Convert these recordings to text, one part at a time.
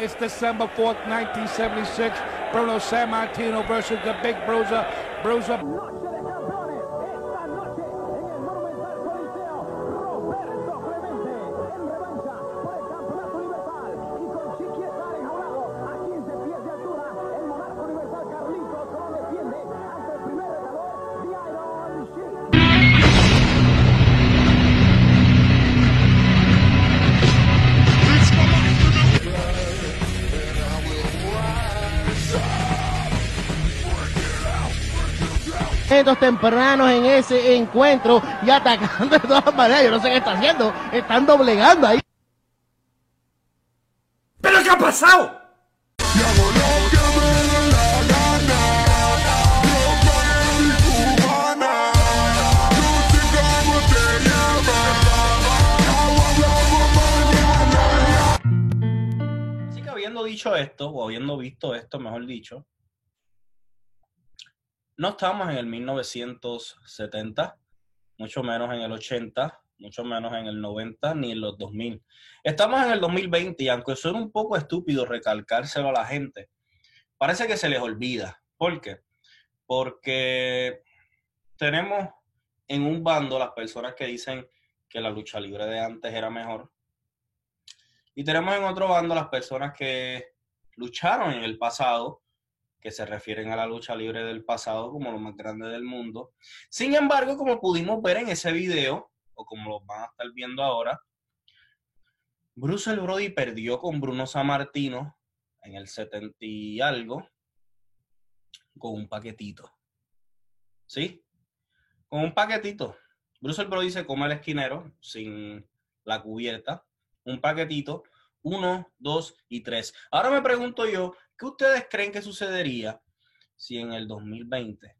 It's December 4th, 1976. Bruno San Martino versus the Big Bruiser. Bruiser. Momentos tempranos en ese encuentro y atacando de todas maneras. Yo no sé qué está haciendo. Están doblegando ahí. ¿Pero qué ha pasado? Así que habiendo dicho esto, o habiendo visto esto, mejor dicho, no estamos en el 1970, mucho menos en el 80, mucho menos en el 90, ni en los 2000. Estamos en el 2020 y aunque suene un poco estúpido recalcárselo a la gente, parece que se les olvida. ¿Por qué? Porque tenemos en un bando las personas que dicen que la lucha libre de antes era mejor. Y tenemos en otro bando las personas que lucharon en el pasado, que se refieren a la lucha libre del pasado como lo más grande del mundo. Sin embargo, como pudimos ver en ese video, o como lo van a estar viendo ahora, Bruce el Brody perdió con Bruno Sammartino en el 70 y algo con un paquetito. ¿Sí? Con un paquetito. Bruce el Brody se come el esquinero sin la cubierta. Un paquetito. Uno, dos y tres. Ahora me pregunto yo, ¿qué ustedes creen que sucedería si en el 2020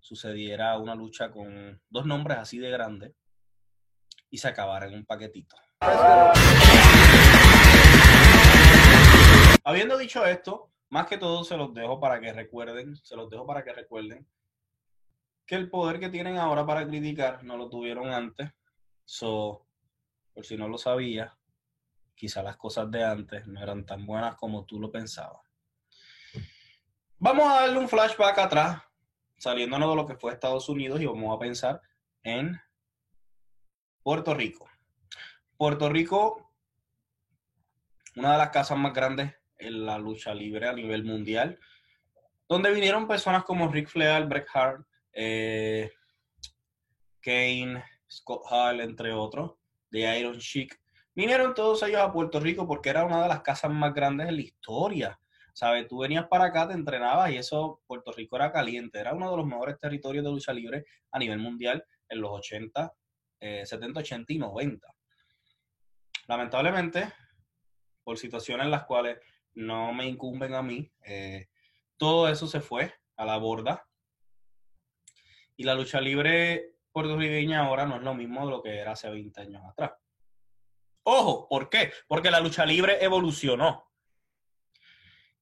sucediera una lucha con dos nombres así de grandes y se acabara en un paquetito? Habiendo dicho esto, más que todo se los dejo para que recuerden, se los dejo para que recuerden que el poder que tienen ahora para criticar no lo tuvieron antes. So, por si no lo sabía, quizá las cosas de antes no eran tan buenas como tú lo pensabas. Vamos a darle un flashback atrás, saliéndonos de lo que fue Estados Unidos y vamos a pensar en Puerto Rico. Puerto Rico, una de las casas más grandes en la lucha libre a nivel mundial, donde vinieron personas como Rick Flair, Bret Hart, eh, Kane, Scott Hall, entre otros, de Iron Sheik. Vinieron todos ellos a Puerto Rico porque era una de las casas más grandes en la historia. ¿Sabes? Tú venías para acá, te entrenabas y eso, Puerto Rico era caliente. Era uno de los mejores territorios de lucha libre a nivel mundial en los 80, eh, 70, 80 y 90. Lamentablemente, por situaciones en las cuales no me incumben a mí, eh, todo eso se fue a la borda. Y la lucha libre puertorriqueña ahora no es lo mismo de lo que era hace 20 años atrás. Ojo, ¿por qué? Porque la lucha libre evolucionó.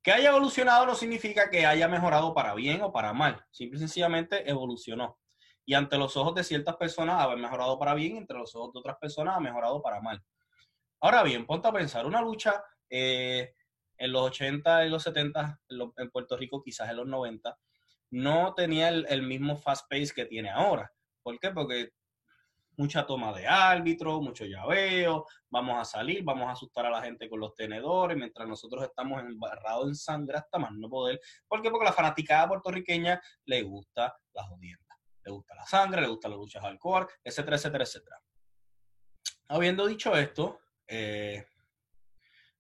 Que haya evolucionado no significa que haya mejorado para bien o para mal. Simple y sencillamente evolucionó. Y ante los ojos de ciertas personas ha mejorado para bien, entre los ojos de otras personas ha mejorado para mal. Ahora bien, ponte a pensar, una lucha eh, en los 80 y los 70, en, lo- en Puerto Rico, quizás en los 90, no tenía el, el mismo fast pace que tiene ahora. ¿Por qué? Porque mucha toma de árbitro, mucho llaveo, vamos a salir, vamos a asustar a la gente con los tenedores, mientras nosotros estamos embarrados en sangre hasta más no poder. ¿Por qué? Porque la fanaticada puertorriqueña le gusta la jodienda, le gusta la sangre, le gusta las luchas hardcore, etcétera, etcétera, etcétera. Habiendo dicho esto, eh,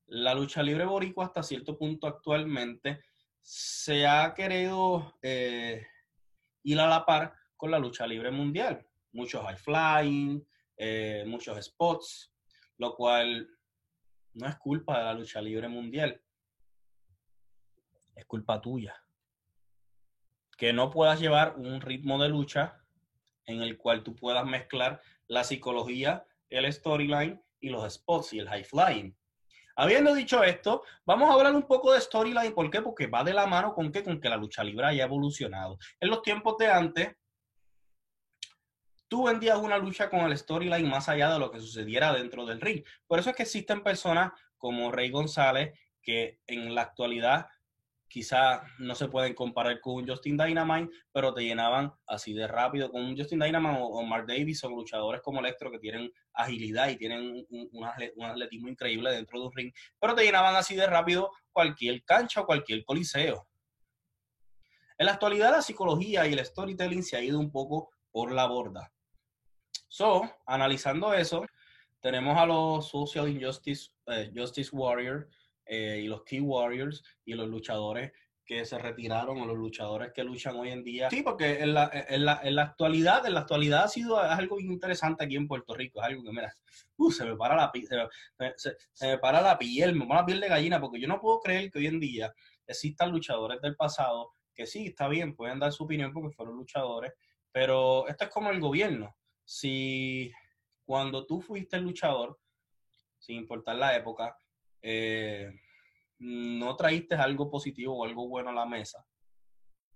la lucha libre boricua hasta cierto punto actualmente se ha querido eh, ir a la par con la lucha libre mundial. Muchos high flying, eh, muchos spots, lo cual no es culpa de la lucha libre mundial, es culpa tuya. Que no puedas llevar un ritmo de lucha en el cual tú puedas mezclar la psicología, el storyline y los spots y el high flying. Habiendo dicho esto, vamos a hablar un poco de storyline. ¿Por qué? Porque va de la mano con, qué? con que la lucha libre haya evolucionado. En los tiempos de antes, tú vendías una lucha con el storyline más allá de lo que sucediera dentro del ring. Por eso es que existen personas como Rey González que en la actualidad quizá no se pueden comparar con un Justin Dynamite, pero te llenaban así de rápido con un Justin Dynamite o, Mark Davis o luchadores como Electro que tienen agilidad y tienen un, atletismo increíble dentro de un ring, pero te llenaban así de rápido cualquier cancha o cualquier coliseo. En la actualidad la psicología y el storytelling se ha ido un poco por la borda. So, analizando eso, tenemos a los Social Injustice eh, Justice Warriors eh, y los Key Warriors y los luchadores que se retiraron o los luchadores que luchan hoy en día. Sí, porque en la, en la, en la actualidad, en la actualidad ha sido algo interesante aquí en Puerto Rico, es algo que, mira, uh, se me para la se, se, me para la piel, me para la piel de gallina, porque yo no puedo creer que hoy en día existan luchadores del pasado que sí, está bien, pueden dar su opinión porque fueron luchadores, pero esto es como el gobierno. Si cuando tú fuiste luchador, sin importar la época, eh, no traíste algo positivo o algo bueno a la mesa,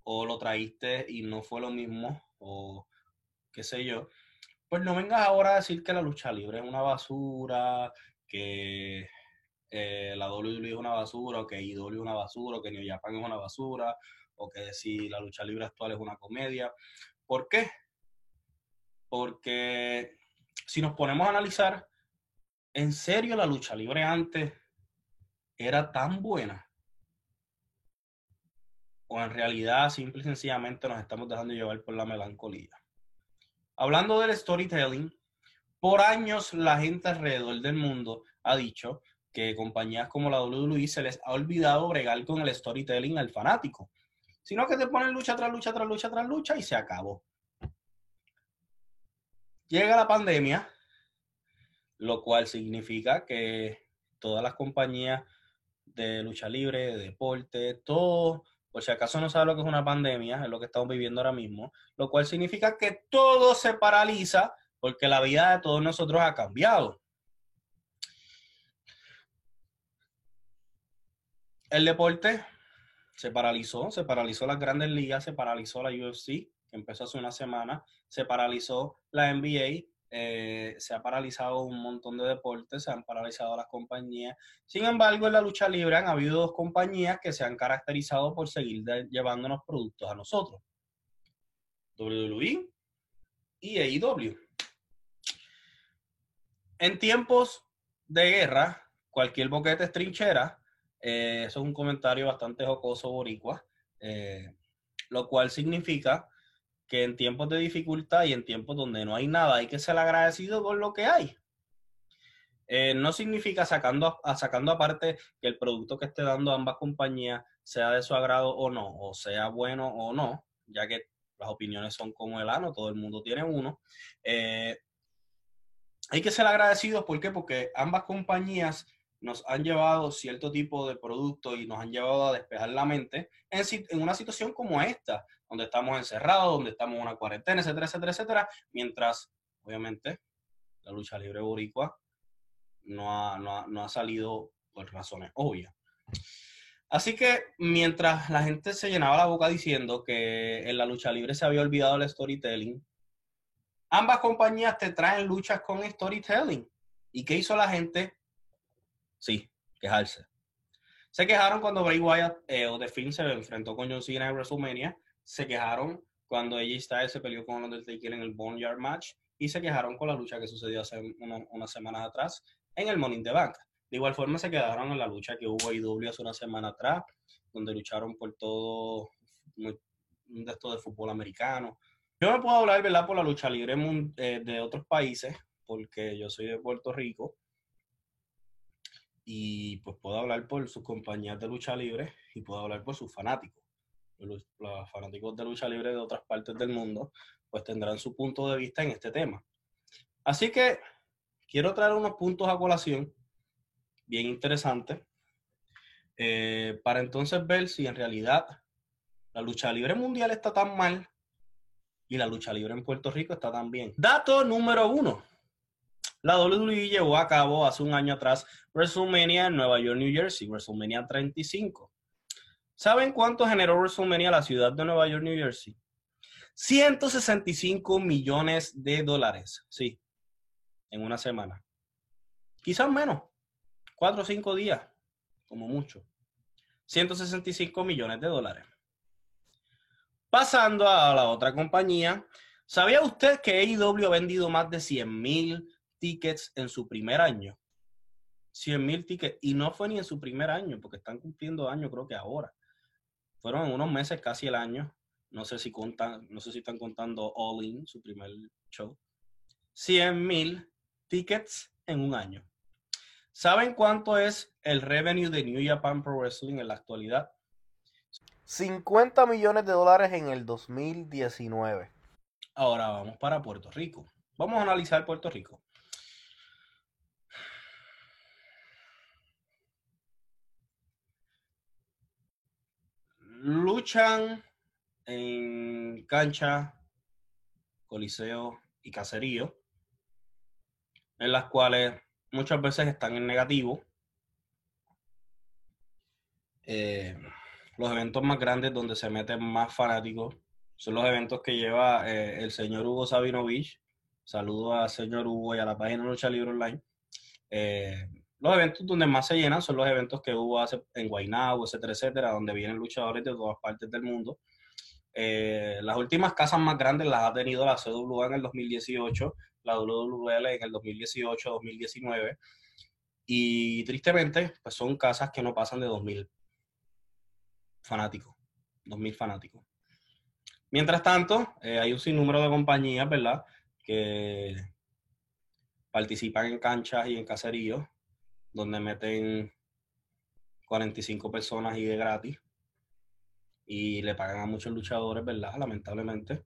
o lo traíste y no fue lo mismo, o qué sé yo, pues no vengas ahora a decir que la lucha libre es una basura, que eh, la WWE es una basura, o que IW es una basura, o que New Japan es una basura, o que si la lucha libre actual es una comedia. ¿Por qué? Porque si nos ponemos a analizar, ¿en serio la lucha libre antes era tan buena? ¿O en realidad simple y sencillamente nos estamos dejando llevar por la melancolía? Hablando del storytelling, por años la gente alrededor del mundo ha dicho que compañías como la WWE se les ha olvidado bregar con el storytelling al fanático sino que te ponen lucha tras lucha tras lucha tras lucha y se acabó. Llega la pandemia, lo cual significa que todas las compañías de lucha libre, de deporte, todo, por si acaso no sabe lo que es una pandemia, es lo que estamos viviendo ahora mismo, lo cual significa que todo se paraliza porque la vida de todos nosotros ha cambiado. El deporte se paralizó, se paralizó las grandes ligas, se paralizó la UFC, que empezó hace una semana, se paralizó la NBA, eh, se ha paralizado un montón de deportes, se han paralizado las compañías. Sin embargo, en la lucha libre han habido dos compañías que se han caracterizado por seguir llevándonos productos a nosotros. WWE y AEW. En tiempos de guerra, cualquier boquete es trinchera eh, eso es un comentario bastante jocoso boricua, eh, lo cual significa que en tiempos de dificultad y en tiempos donde no hay nada, hay que ser agradecido con lo que hay. Eh, no significa sacando, sacando aparte que el producto que esté dando ambas compañías sea de su agrado o no, o sea bueno o no, ya que las opiniones son como el ano, todo el mundo tiene uno. hay que ser agradecidos, ¿por qué? Porque ambas compañías nos han llevado cierto tipo de producto y nos han llevado a despejar la mente en, en, una situación como esta, donde estamos encerrados, donde estamos en una cuarentena, etcétera, etcétera, etcétera, mientras, obviamente, la lucha libre boricua no ha, no ha, no ha salido por razones obvias. Así que mientras la gente se llenaba la boca diciendo que en la lucha libre se había olvidado el storytelling, ambas compañías te traen luchas con storytelling. ¿Y qué hizo la gente? Sí, quejarse. Se quejaron cuando Bray Wyatt eh, o The Finn se enfrentó con John Cena en WrestleMania. Se quejaron cuando AJ Styles se peleó con Undertaker en el Boneyard Match. Y se quejaron con la lucha que sucedió hace unas semanas atrás en el Money in the Bank. De igual forma se quedaron en la lucha que hubo IW hace una semana atrás, donde lucharon por todo un de de fútbol americano. Yo me puedo hablar, ¿verdad?, por la lucha libre eh, de otros países, porque yo soy de Puerto Rico y pues puedo hablar por sus compañías de lucha libre y puedo hablar por sus fanáticos. Los, fanáticos de lucha libre de otras partes del mundo pues tendrán su punto de vista en este tema. Así que quiero traer unos puntos a colación bien interesantes eh, para entonces ver si en realidad la lucha libre mundial está tan mal y la lucha libre en Puerto Rico está tan bien. Dato número uno. La WWE llevó a cabo hace un año atrás WrestleMania en Nueva York, New Jersey, WrestleMania 35. ¿Saben cuánto generó WrestleMania la ciudad de Nueva York, New Jersey? 165 millones de dólares, sí, en una semana. Quizás menos, cuatro o cinco días. como mucho. 165 millones de dólares. Pasando a la otra compañía, ¿sabía usted que AEW ha vendido más de 100 mil tickets en su primer año? 100 mil tickets. Y no fue ni en su primer año, porque están cumpliendo años creo que ahora. Fueron unos meses casi el año. No sé si contan, no sé si están contando All In, su primer show. 100 mil tickets en un año. ¿Saben cuánto es el revenue de New Japan Pro Wrestling en la actualidad? 50 millones de dólares en el 2019. Ahora vamos para Puerto Rico. Vamos a analizar Puerto Rico. Luchan en cancha, coliseo y caserío, en las cuales muchas veces están en negativo. Eh, los eventos más grandes donde se meten más fanáticos son los eventos que lleva eh, el señor Hugo Sabinovich. Saludo al señor Hugo y a la página Lucha Libre Online. Eh, los eventos donde más se llenan son los eventos que hubo hace en Guaynabo, etcétera, etcétera, donde vienen luchadores de todas partes del mundo. Eh, las últimas casas más grandes las ha tenido la CWA en el 2018, la WWL en el 2018-2019. Y tristemente, pues son casas que no pasan de 2.000 fanáticos. 2.000 fanáticos. Mientras tanto, eh, hay un sinnúmero de compañías, ¿verdad? Que participan en canchas y en caseríos donde meten 45 personas y de gratis. Y le pagan a muchos luchadores, ¿verdad? Lamentablemente.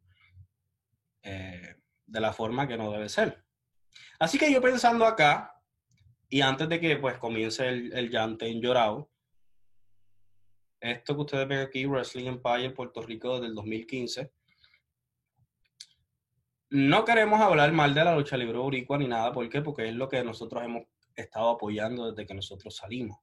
Eh, de la forma que no debe ser. Así que yo pensando acá, y antes de que pues comience el, el llante en llorado, esto que ustedes ven aquí, Wrestling Empire Puerto Rico desde el 2015. No queremos hablar mal de la lucha libre boricua ni nada, ¿por qué? Porque es lo que nosotros hemos estado apoyando desde que nosotros salimos.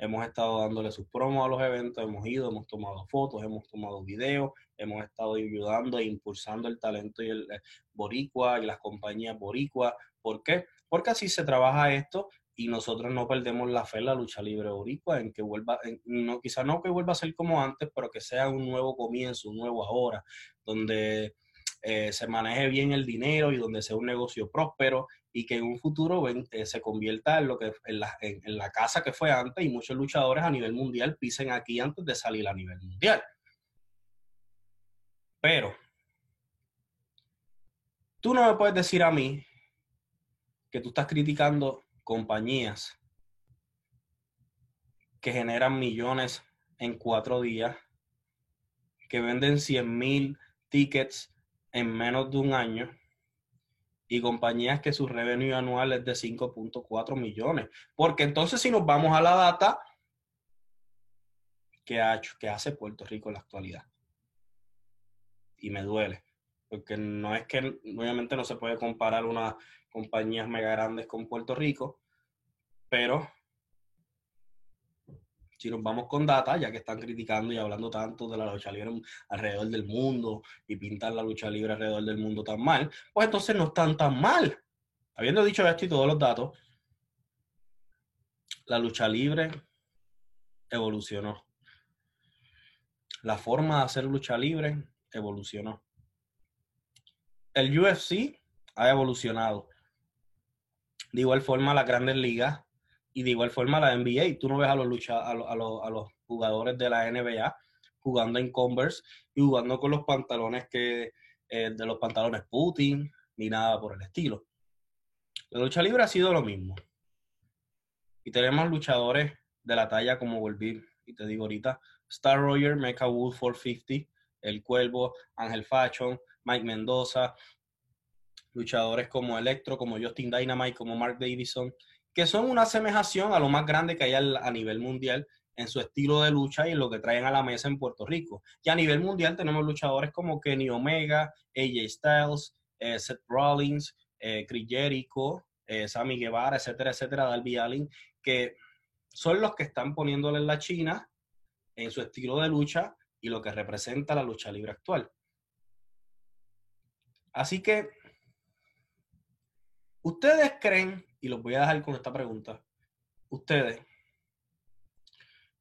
Hemos estado dándole sus promos a los eventos, hemos ido, hemos tomado fotos, hemos tomado videos, hemos estado ayudando e impulsando el talento y el, boricua y las compañías boricua. ¿Por qué? Porque así se trabaja esto y nosotros no perdemos la fe en la lucha libre boricua, en que vuelva, no, quizá no que vuelva a ser como antes, pero que sea un nuevo comienzo, un nuevo ahora, donde eh, se maneje bien el dinero y donde sea un negocio próspero y que en un futuro eh, se convierta en lo que en la, en, la, casa que fue antes y muchos luchadores a nivel mundial pisen aquí antes de salir a nivel mundial. Pero tú no me puedes decir a mí que tú estás criticando compañías que generan millones en cuatro días, que venden 100 mil tickets en menos de un año y compañías que su revenue anual es de 5.4 millones. Porque entonces si nos vamos a la data, ¿qué, ha hecho, ¿qué hace Puerto Rico en la actualidad? Y me duele, porque no es que obviamente no se puede comparar unas compañías mega grandes con Puerto Rico, pero si nos vamos con data, ya que están criticando y hablando tanto de la lucha libre alrededor del mundo y pintan la lucha libre alrededor del mundo tan mal, pues entonces no están tan mal. Habiendo dicho esto y todos los datos, la lucha libre evolucionó. La forma de hacer lucha libre evolucionó. El UFC ha evolucionado. De igual forma, las grandes ligas y de igual forma la NBA. Tú no ves a los, lucha, a, los, a, los, jugadores de la NBA jugando en Converse y jugando con los pantalones que eh, de los pantalones Putin ni nada por el estilo. La lucha libre ha sido lo mismo. Y tenemos luchadores de la talla como volví y te digo ahorita, Star Roger, Mecha Wolf 450, El Cuervo, Ángel Fashion, Mike Mendoza, luchadores como Electro, como Justin Dynamite, como Mark Davison, que son una asemejación a lo más grande que hay a nivel mundial en su estilo de lucha y en lo que traen a la mesa en Puerto Rico. Y a nivel mundial tenemos luchadores como Kenny Omega, AJ Styles, eh, Seth Rollins, eh, Chris Jericho, eh, Sammy Guevara, etcétera, etcétera, Darby Allin, que son los que están poniéndole en la China en su estilo de lucha y lo que representa la lucha libre actual. Así que, ¿ustedes creen y los voy a dejar con esta pregunta. Ustedes,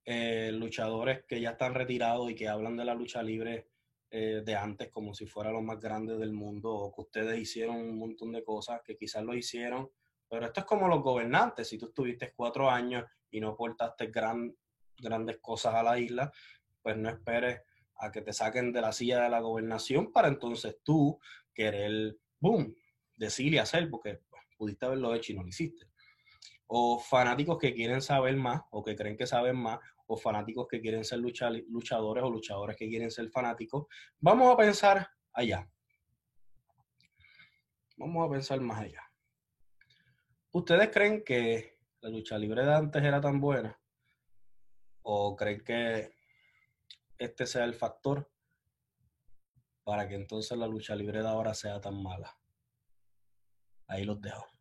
eh, luchadores que ya están retirados y que hablan de la lucha libre eh, de antes como si fuera lo más grande del mundo o que ustedes hicieron un montón de cosas que quizás lo hicieron, pero esto es como los gobernantes, si tú estuviste cuatro años y no aportaste gran, grandes cosas a la isla, pues no esperes a que te saquen de la silla de la gobernación para entonces tú querer, boom, decir y hacer, porque pudiste haberlo hecho y no lo hiciste. O fanáticos que quieren saber más o que creen que saben más, o fanáticos que quieren ser luchadores o luchadores que quieren ser fanáticos. Vamos a pensar allá. Vamos a pensar más allá. ¿Ustedes creen que la lucha libre de antes era tan buena? ¿O creen que este sea el factor para que entonces la lucha libre de ahora sea tan mala? Ahí los dejo.